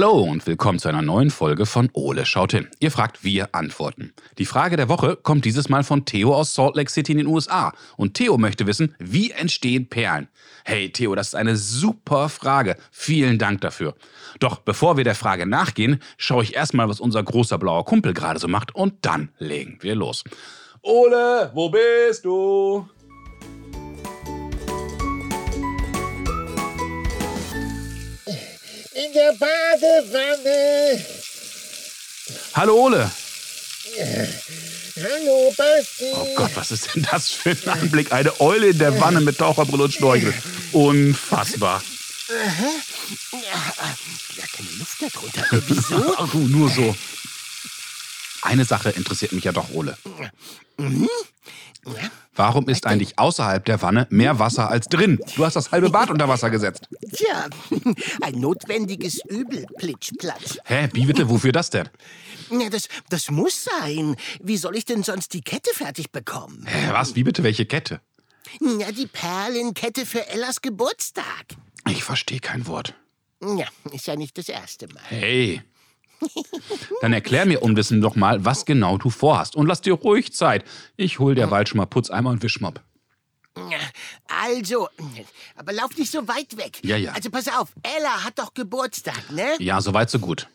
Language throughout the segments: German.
Hallo und willkommen zu einer neuen Folge von Ole schaut hin. Ihr fragt, wir antworten. Die Frage der Woche kommt dieses Mal von Theo aus Salt Lake City in den USA. Und Theo möchte wissen, wie entstehen Perlen? Hey Theo, das ist eine super Frage. Vielen Dank dafür. Doch bevor wir der Frage nachgehen, schaue ich erstmal, was unser großer blauer Kumpel gerade so macht und dann legen wir los. Ole, wo bist du? In der Badewanne. Hallo Ole. Hallo, Basti. Oh Gott, was ist denn das für ein Anblick? Eine Eule in der Wanne mit Taucherbrille und Schnorchel. Unfassbar. Ja, keine Luft darunter. Äh, Wieso? Ach, nur so. Eine Sache interessiert mich ja doch, Ole. Warum ist eigentlich außerhalb der Wanne mehr Wasser als drin? Du hast das halbe Bad unter Wasser gesetzt. Tja, ein notwendiges Übel, Plitschplatsch. Hä, wie bitte, wofür das denn? Ja, das, das muss sein. Wie soll ich denn sonst die Kette fertig bekommen? Hä, was, wie bitte, welche Kette? Ja, die Perlenkette für Ellas Geburtstag. Ich verstehe kein Wort. Ja, ist ja nicht das erste Mal. Hey. Dann erklär mir unwissend doch mal, was genau du vorhast. Und lass dir ruhig Zeit. Ich hol derweil schon mal Putzeimer und Wischmopp. Also, aber lauf nicht so weit weg. Ja, ja. Also pass auf, Ella hat doch Geburtstag, ne? Ja, soweit so gut.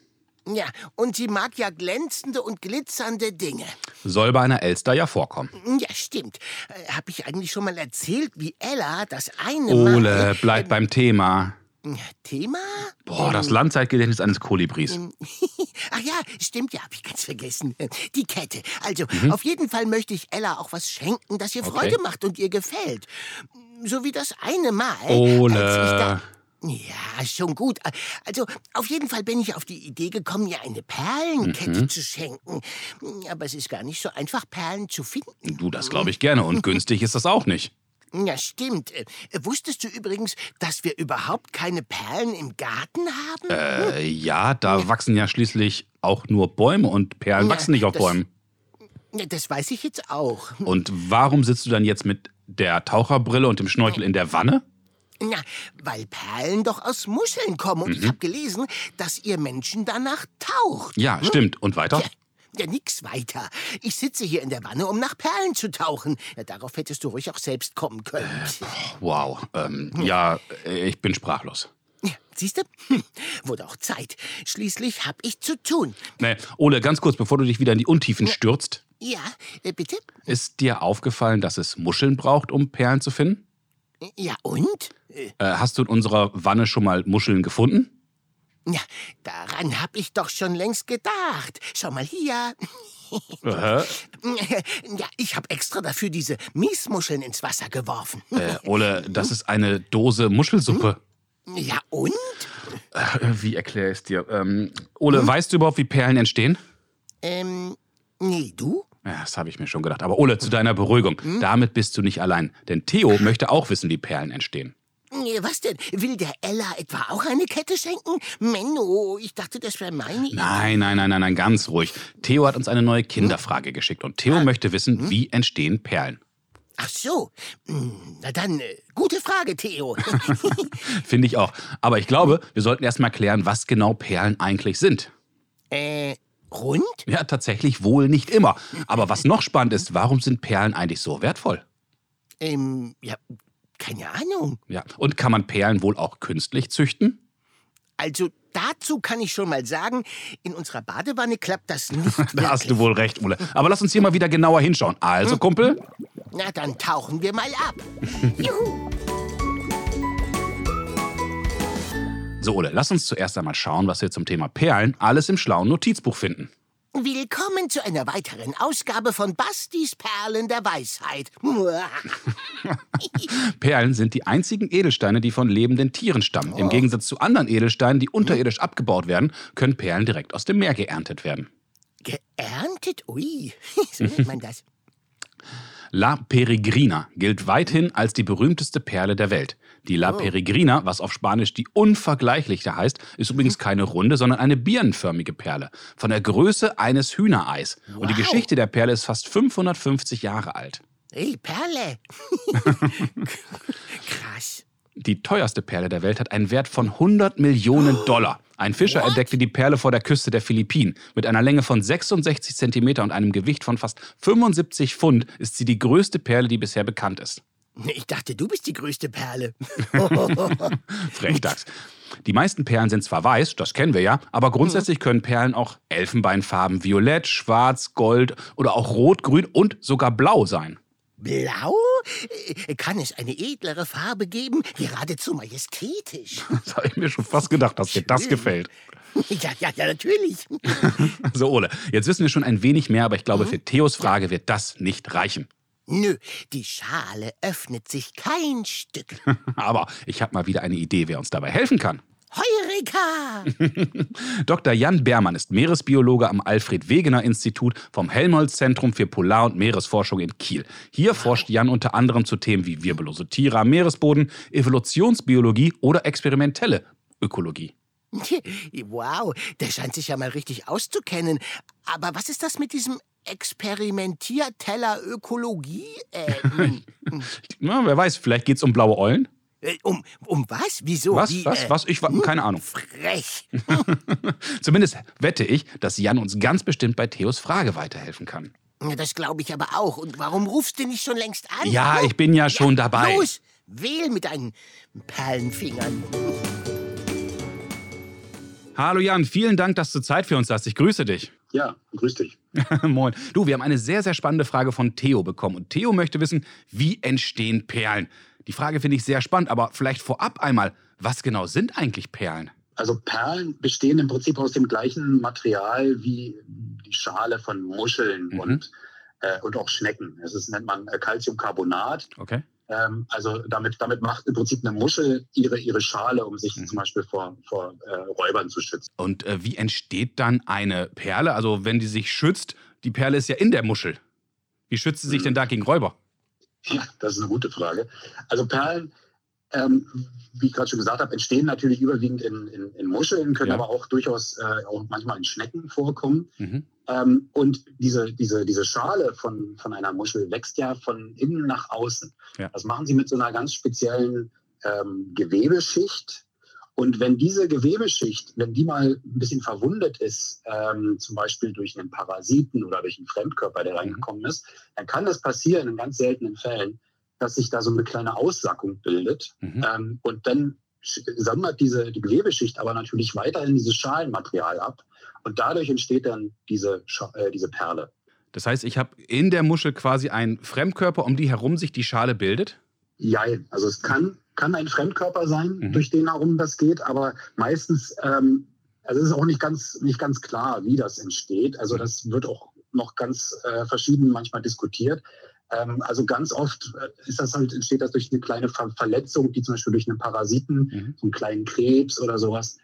Ja, und sie mag ja glänzende und glitzernde Dinge. Soll bei einer Elster ja vorkommen. Ja, stimmt. Äh, hab ich eigentlich schon mal erzählt, wie Ella das eine Mal... Ole, bleib äh, beim Thema. Thema? Boah, das Langzeitgedächtnis eines Kolibris. Ach ja, stimmt, ja, hab ich ganz vergessen. Die Kette. Also, Mhm. auf jeden Fall möchte ich Ella auch was schenken, das ihr Freude macht und ihr gefällt. So wie das eine Mal. Ole. Ja, schon gut. Also, auf jeden Fall bin ich auf die Idee gekommen, ihr eine Perlenkette Mhm. zu schenken. Aber es ist gar nicht so einfach, Perlen zu finden. Du, das glaube ich gerne. Und günstig ist das auch nicht. Ja, stimmt. Äh, Wusstest du übrigens, dass wir überhaupt keine Perlen im Garten haben? Äh, ja, da wachsen ja schließlich auch nur Bäume und Perlen Ja, wachsen nicht auf das- Bäumen. Ja, Das weiß ich jetzt auch. Und warum sitzt du dann jetzt mit der Taucherbrille und dem Schnorchel in der Wanne? Na, weil Perlen doch aus Muscheln kommen. Und Mhm. ich habe gelesen, dass ihr Menschen danach taucht. Ja, stimmt. Und weiter? Ja, ja, nix weiter. Ich sitze hier in der Wanne, um nach Perlen zu tauchen. Ja, darauf hättest du ruhig auch selbst kommen können. Wow. Ähm, ja, äh, ich bin sprachlos. Ja, siehst du? Hm, wurde auch Zeit. Schließlich hab ich zu tun. Nee, Ole, ganz kurz, bevor du dich wieder in die Untiefen stürzt. Ja, äh, bitte? Ist dir aufgefallen, dass es Muscheln braucht, um Perlen zu finden? Ja, und? Äh, Äh, hast du in unserer Wanne schon mal Muscheln gefunden? Ja, daran hab ich doch schon längst gedacht. Schau mal hier. Äh, Ja, ich hab extra dafür diese Miesmuscheln ins Wasser geworfen. äh, Ole, das ist eine Dose Muschelsuppe. Ja, und? Äh, wie erkläre ich es dir? Ähm, Ole, weißt du überhaupt, wie Perlen entstehen? Ähm, nee, du? Ja, das habe ich mir schon gedacht. Aber Ole, zu deiner Beruhigung, damit bist du nicht allein. Denn Theo möchte auch wissen, wie Perlen entstehen. Nee, Was denn? Will der Ella etwa auch eine Kette schenken? Menno, ich dachte, das wäre meine Idee. Nein, nein, nein, nein, nein, ganz ruhig. Theo hat uns eine neue Kinderfrage geschickt und Theo möchte wissen, wie entstehen Perlen. Ach so. Hm, Na dann, äh, gute Frage, Theo. Finde ich auch. Aber ich glaube, wir sollten erst mal klären, was genau Perlen eigentlich sind. äh, rund? Ja, tatsächlich wohl nicht immer. Aber was noch spannend ist, warum sind Perlen eigentlich so wertvoll? Ähm, ja, keine Ahnung. Ja, und kann man Perlen wohl auch künstlich züchten? Also, dazu kann ich schon mal sagen, in unserer Badewanne klappt das nicht Da hast du wohl recht, Ole. Aber lass uns hier mal wieder genauer hinschauen. Also, Kumpel, Na, dann tauchen wir mal ab. Juhu. So, Ole, lass uns zuerst einmal schauen, was wir zum Thema Perlen alles im schlauen Notizbuch finden. Willkommen zu einer weiteren Ausgabe von Bastis Perlen der Weisheit. Perlen sind die einzigen Edelsteine, die von lebenden Tieren stammen. Im Gegensatz zu anderen Edelsteinen, die unterirdisch abgebaut werden, können Perlen direkt aus dem Meer geerntet werden. Geerntet? Ui, so nennt man das. La Peregrina gilt weithin als die berühmteste Perle der Welt. Die La Peregrina, was auf Spanisch die Unvergleichliche heißt, ist übrigens keine runde, sondern eine birnenförmige Perle. Von der Größe eines Hühnereis. Und die Wow. Geschichte der Perle ist fast 550 Jahre alt. Hey, Perle. Krass. Die teuerste Perle der Welt hat einen Wert von 100 Millionen Dollar. Ein Fischer What? entdeckte die Perle vor der Küste der Philippinen. Mit einer Länge von 66 Zentimeter und einem Gewicht von fast 75 Pfund ist sie die größte Perle, die bisher bekannt ist. Ich dachte, du bist die größte Perle. Frechdachs. Die meisten Perlen sind zwar weiß, das kennen wir ja, aber grundsätzlich können Perlen auch Elfenbeinfarben, violett, schwarz, gold oder auch rot, grün und sogar blau sein. Blau? Äh, Kann es eine edlere Farbe geben? Geradezu majestätisch. Das habe ich mir schon fast gedacht, dass dir das gefällt. Ja, ja, ja, natürlich. So, Ole, jetzt wissen wir schon ein wenig mehr, aber ich glaube, für Theos Frage wird das nicht reichen. Nö, die Schale öffnet sich kein Stück. Aber ich habe mal wieder eine Idee, wer uns dabei helfen kann. Heureka! Dr. Jan Beermann ist Meeresbiologe am Alfred-Wegener-Institut vom Helmholtz-Zentrum für Polar- und Meeresforschung in Kiel. Hier forscht Jan unter anderem zu Themen wie wirbellose Tiere am Meeresboden, Evolutionsbiologie oder experimentelle Ökologie. Wow, der scheint sich ja mal richtig auszukennen. Aber was ist das mit diesem Experimentierteller Ökologie? Äh, hm, Na, wer weiß, vielleicht geht es um blaue Eulen? äh, um, um was? Wieso? Was? Wie, Was? äh, Was? Ich wa- keine Ahnung. Frech. Zumindest wette ich, dass Jan uns ganz bestimmt bei Theos Frage weiterhelfen kann. Das glaube ich aber auch. Und warum rufst du nicht schon längst an? Ja, Hm? ich bin ja schon dabei. Los, wähl mit deinen Perlenfingern. Hallo Jan, vielen Dank, dass du Zeit für uns hast. Ich grüße dich. Ja, grüß dich. Moin. Du, wir haben eine sehr, sehr spannende Frage von Theo bekommen. Und Theo möchte wissen, wie entstehen Perlen? Die Frage finde ich sehr spannend, aber vielleicht vorab einmal, was genau sind eigentlich Perlen? Also Perlen bestehen im Prinzip aus dem gleichen Material wie die Schale von Muscheln Mhm. und, äh, und auch Schnecken. Das ist, nennt man äh, Calciumcarbonat. Okay. Ähm, also damit, damit macht im Prinzip eine Muschel ihre, ihre Schale, um sich Mhm. zum Beispiel vor, vor äh, Räubern zu schützen. Und äh, wie entsteht dann eine Perle? Also wenn die sich schützt, die Perle ist ja in der Muschel. Wie schützt sie sich Mhm. denn da gegen Räuber? Ja, das ist eine gute Frage. Also Perlen, ähm, wie ich gerade schon gesagt habe, entstehen natürlich überwiegend in, in, in Muscheln, können Ja. aber auch durchaus äh, auch manchmal in Schnecken vorkommen. Mhm. Ähm, und diese, diese, diese Schale von, von einer Muschel wächst ja von innen nach außen. Ja. Das machen sie mit so einer ganz speziellen ähm, Gewebeschicht. Und wenn diese Gewebeschicht, wenn die mal ein bisschen verwundet ist, ähm, zum Beispiel durch einen Parasiten oder durch einen Fremdkörper, der reingekommen ist, dann kann das passieren in ganz seltenen Fällen, dass sich da so eine kleine Aussackung bildet. Mhm. Ähm, und dann sammelt diese die Gewebeschicht aber natürlich weiterhin dieses Schalenmaterial ab. Und dadurch entsteht dann diese, äh, diese Perle. Das heißt, ich habe in der Muschel quasi einen Fremdkörper, um die herum sich die Schale bildet? Jein. Also es kann, kann ein Fremdkörper sein, Mhm. durch den herum das geht, aber meistens, ähm, also es ist auch nicht ganz, nicht ganz klar, wie das entsteht. Also das wird auch noch ganz äh, verschieden manchmal diskutiert. Ähm, also ganz oft äh, ist das halt, entsteht das durch eine kleine Ver Verletzung, die zum Beispiel durch einen Parasiten Mhm. so einen kleinen Krebs oder sowas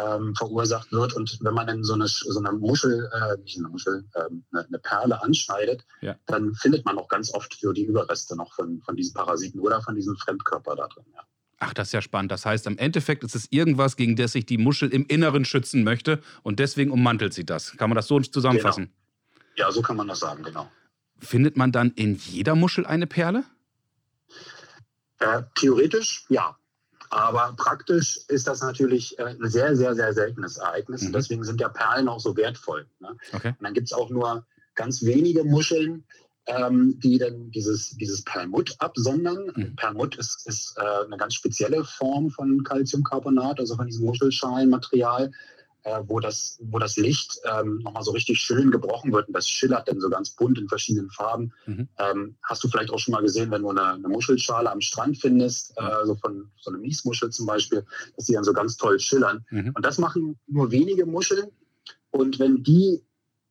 ähm, verursacht wird. Und wenn man dann so eine, so eine Muschel, äh, nicht eine Muschel, ähm, eine, eine Perle anschneidet, Ja. dann findet man auch ganz oft so die Überreste noch von, von diesen Parasiten oder von diesem Fremdkörper da drin. Ja. Ach, das ist ja spannend. Das heißt, im Endeffekt ist es irgendwas, gegen das sich die Muschel im Inneren schützen möchte und deswegen ummantelt sie das. Kann man das so zusammenfassen? ja, so kann man das sagen, genau. Findet man dann in jeder Muschel eine Perle? Äh, theoretisch ja. Aber praktisch ist das natürlich äh, ein sehr, sehr, sehr seltenes Ereignis. Mhm. Und deswegen sind ja Perlen auch so wertvoll. Ne? Okay. Und dann gibt es auch nur ganz wenige Muscheln, ähm, die dann dieses, dieses Perlmutt absondern. Mhm. Perlmutt ist, ist äh, eine ganz spezielle Form von Calciumcarbonat, also von diesem Muschelschalenmaterial, äh, wo, das, wo das Licht ähm, nochmal so richtig schön gebrochen wird und das schillert dann so ganz bunt in verschiedenen Farben. Mhm. Ähm, hast du vielleicht auch schon mal gesehen, wenn du eine, eine Muschelschale am Strand findest, äh, so von so einer Miesmuschel zum Beispiel, dass die dann so ganz toll schillern. Mhm. Und das machen nur wenige Muscheln. Und wenn die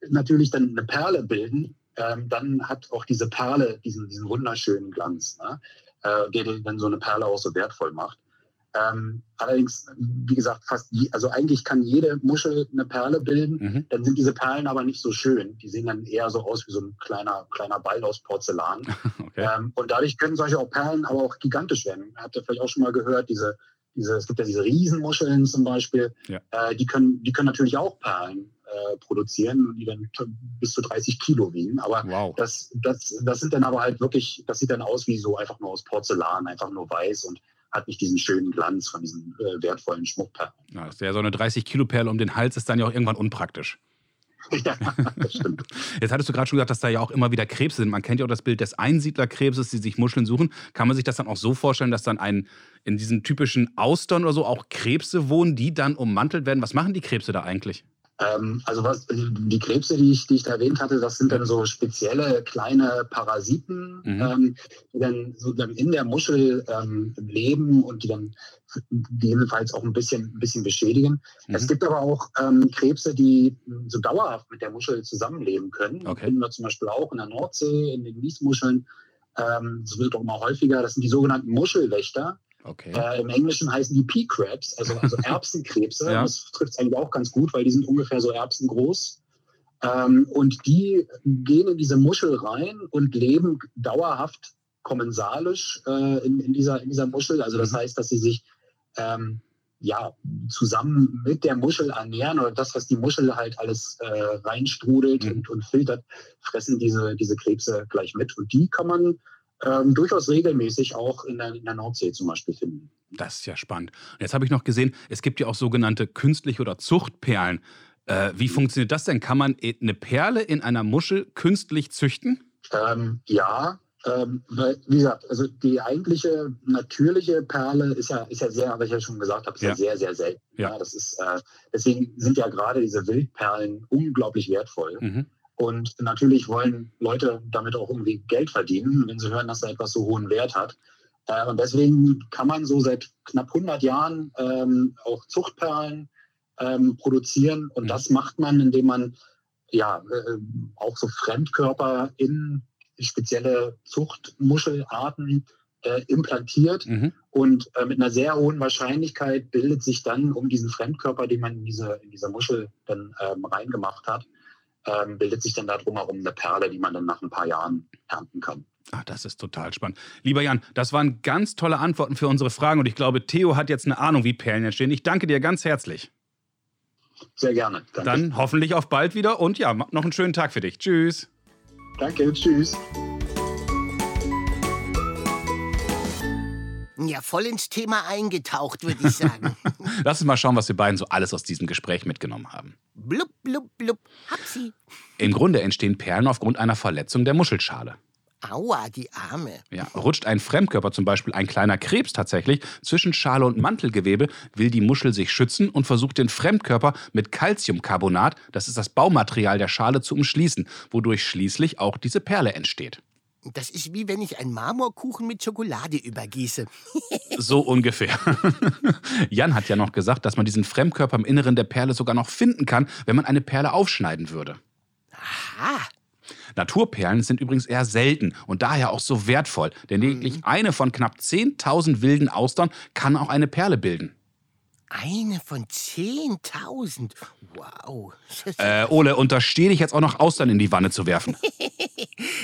natürlich dann eine Perle bilden, ähm, dann hat auch diese Perle diesen, diesen wunderschönen Glanz, ne? äh, der den- dann so eine Perle auch so wertvoll macht. Ähm, allerdings, wie gesagt, fast je, also eigentlich kann jede Muschel eine Perle bilden. Mhm. Dann sind diese Perlen aber nicht so schön. Die sehen dann eher so aus wie so ein kleiner, kleiner Ball aus Porzellan. Okay. Ähm, und dadurch können solche auch Perlen aber auch gigantisch werden. Habt ihr vielleicht auch schon mal gehört, diese, diese, es gibt ja diese Riesenmuscheln zum Beispiel, Ja. äh, die, können, die können natürlich auch Perlen äh, produzieren, die dann bis zu 30 Kilo wiegen. Aber Wow. das, das, das sind dann aber halt wirklich, das sieht dann aus wie so einfach nur aus Porzellan, einfach nur weiß und, hat nicht diesen schönen Glanz von diesen äh, wertvollen Schmuckperlen. Ja, ja, so eine 30-Kilo-Perle um den Hals ist dann ja auch irgendwann unpraktisch. ja, das stimmt. Jetzt hattest du gerade schon gesagt, dass da ja auch immer wieder Krebse sind. Man kennt ja auch das Bild des Einsiedlerkrebses, die sich Muscheln suchen. Kann man sich das dann auch so vorstellen, dass dann ein, in diesen typischen Austern oder so auch Krebse wohnen, die dann ummantelt werden? Was machen die Krebse da eigentlich? Ähm, also was, die Krebse, die ich, die ich da erwähnt hatte, das sind dann so spezielle kleine Parasiten, Mhm. ähm, die dann so dann in der Muschel ähm, leben und die dann gegebenenfalls auch ein bisschen, ein bisschen beschädigen. Mhm. Es gibt aber auch ähm, Krebse, die so dauerhaft mit der Muschel zusammenleben können. Okay. Das finden wir zum Beispiel auch in der Nordsee, in den Miesmuscheln. Ähm, das wird auch immer häufiger. Das sind die sogenannten Muschelwächter. Okay. Äh, Im Englischen heißen die Pea Crabs, also, also Erbsenkrebse. Ja. Das trifft es eigentlich auch ganz gut, weil die sind ungefähr so erbsengroß. Ähm, und die gehen in diese Muschel rein und leben dauerhaft kommensalisch äh, in, in, dieser, in dieser Muschel. Also das Mhm. heißt, dass sie sich ähm, ja, zusammen mit der Muschel ernähren oder das, was die Muschel halt alles äh, reinstrudelt Mhm. und, und filtert, fressen diese, diese Krebse gleich mit. Und die kann man ähm, durchaus regelmäßig auch in der, in der Nordsee zum Beispiel finden. Das ist ja spannend. Und jetzt habe ich noch gesehen, es gibt ja auch sogenannte künstliche oder Zuchtperlen. Äh, wie funktioniert das denn? Kann man e- eine Perle in einer Muschel künstlich züchten? Ähm, ja, ähm, weil, wie gesagt, also die eigentliche natürliche Perle ist ja, ist ja sehr, was ich ja schon gesagt habe, ist ja, Ja. sehr, sehr selten. Ja. das ist, äh, deswegen sind ja gerade diese Wildperlen unglaublich wertvoll. Mhm. Und natürlich wollen Leute damit auch irgendwie Geld verdienen, wenn sie hören, dass er etwas so hohen Wert hat. Äh, und deswegen kann man so seit knapp 100 Jahren ähm, auch Zuchtperlen ähm, produzieren. Und Mhm. das macht man, indem man ja äh, auch so Fremdkörper in spezielle Zuchtmuschelarten äh, implantiert. Mhm. Und äh, mit einer sehr hohen Wahrscheinlichkeit bildet sich dann um diesen Fremdkörper, den man in diese, in diese Muschel dann ähm, reingemacht hat, ähm, bildet sich dann da drumherum eine Perle, die man dann nach ein paar Jahren ernten kann. Ah, das ist total spannend. Lieber Jan, das waren ganz tolle Antworten für unsere Fragen und ich glaube, Theo hat jetzt eine Ahnung, wie Perlen entstehen. Ich danke dir ganz herzlich. Sehr gerne. Danke. Dann hoffentlich auf bald wieder und ja, noch einen schönen Tag für dich. Tschüss. Danke, tschüss. Ja, voll ins Thema eingetaucht, würde ich sagen. Lass uns mal schauen, was wir beiden so alles aus diesem Gespräch mitgenommen haben. blub, blub, blub. Hab sie. Im Grunde entstehen Perlen aufgrund einer Verletzung der Muschelschale. Aua, die Arme. Ja, rutscht ein Fremdkörper, zum Beispiel ein kleiner Krebs tatsächlich, zwischen Schale und Mantelgewebe, will die Muschel sich schützen und versucht den Fremdkörper mit Calciumcarbonat, das ist das Baumaterial der Schale, zu umschließen, wodurch schließlich auch diese Perle entsteht. Das ist wie wenn ich einen Marmorkuchen mit Schokolade übergieße. So ungefähr. Jan hat ja noch gesagt, dass man diesen Fremdkörper im Inneren der Perle sogar noch finden kann, wenn man eine Perle aufschneiden würde. Aha. Naturperlen sind übrigens eher selten und daher auch so wertvoll, denn lediglich eine von knapp 10.000 wilden Austern kann auch eine Perle bilden. Eine von 10.000. Wow. Äh, Ole, unterstehe dich jetzt auch noch Austern in die Wanne zu werfen.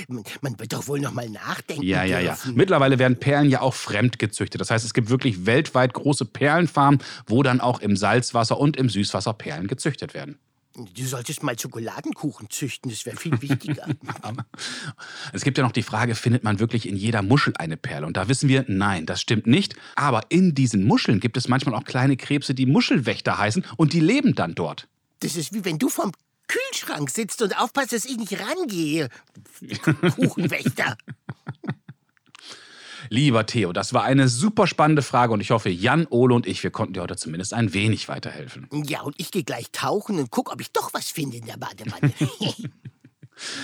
Man wird doch wohl noch mal nachdenken Ja, ja, ja. dürfen. Mittlerweile werden Perlen ja auch fremd gezüchtet. Das heißt, es gibt wirklich weltweit große Perlenfarmen, wo dann auch im Salzwasser und im Süßwasser Perlen gezüchtet werden. Du solltest mal Schokoladenkuchen züchten, das wäre viel wichtiger. Es gibt ja noch die Frage, findet man wirklich in jeder Muschel eine Perle? Und da wissen wir, nein, das stimmt nicht. Aber in diesen Muscheln gibt es manchmal auch kleine Krebse, die Muschelwächter heißen und die leben dann dort. Das ist wie wenn du vorm Kühlschrank sitzt und aufpasst, dass ich nicht rangehe. Kuchenwächter. Lieber Theo, das war eine super spannende Frage und ich hoffe, Jan, Ole und ich, wir konnten dir heute zumindest ein wenig weiterhelfen. Ja, und ich gehe gleich tauchen und guck, ob ich doch was finde in der Badewanne.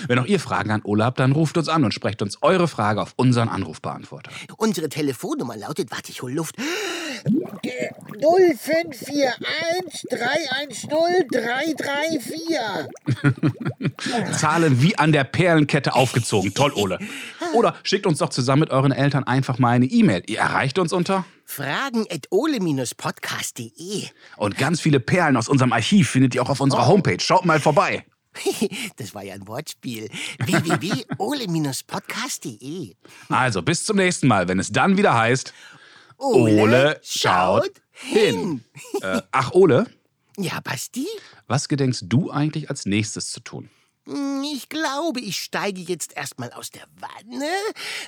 Wenn auch ihr Fragen an Ole habt, dann ruft uns an und sprecht uns eure Frage auf unseren Anrufbeantworter. Unsere Telefonnummer lautet, warte, ich hol Luft. 0541 310 334. Zahlen wie an der Perlenkette aufgezogen. Toll, Ole. Oder schickt uns doch zusammen mit euren Eltern einfach mal eine E-Mail. Ihr erreicht uns unter Fragen at ole-podcast.de. und ganz viele Perlen aus unserem Archiv findet ihr auch auf unserer Homepage. Schaut mal vorbei. Das war ja ein Wortspiel. www.ole-podcast.de. Also bis zum nächsten Mal, wenn es dann wieder heißt Ole schaut hin. Äh, ach, Ole, Ja, Basti? was gedenkst du eigentlich als nächstes zu tun? Hm, Ich glaube, ich steige jetzt erstmal aus der Wanne.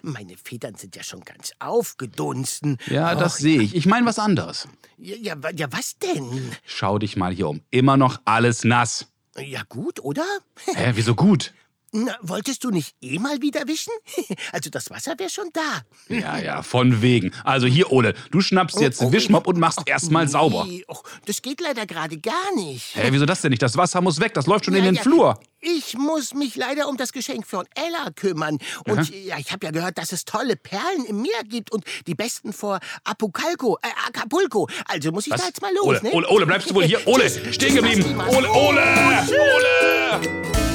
Meine Federn sind ja schon ganz aufgedunsen. Ja, das Och, sehe ich. Ich meine was anderes. ja, ja, ja, was denn? Schau dich mal hier um. Immer noch alles nass. Ja, gut, oder? Hä, wieso gut? Na, wolltest du nicht eh mal wieder wischen? Also das Wasser wäre schon da. Ja, ja, von wegen. Also hier, Ole, du schnappst jetzt Oh, Wischmopp und machst erstmal nee, sauber. och, das geht leider gerade gar nicht. Hä, wieso das denn nicht? Das Wasser muss weg, das läuft schon in Ja, den ja, Flur. Ich muss mich leider um das Geschenk von Ella kümmern. Und ja, ich habe ja gehört, dass es tolle Perlen im Meer gibt und die besten vor Apocalco, äh, Acapulco. Also muss ich da jetzt mal los, Ole, ne? Ole, Ole, bleibst du wohl hier? Ole, stehen geblieben. Ole, Ole, Ole!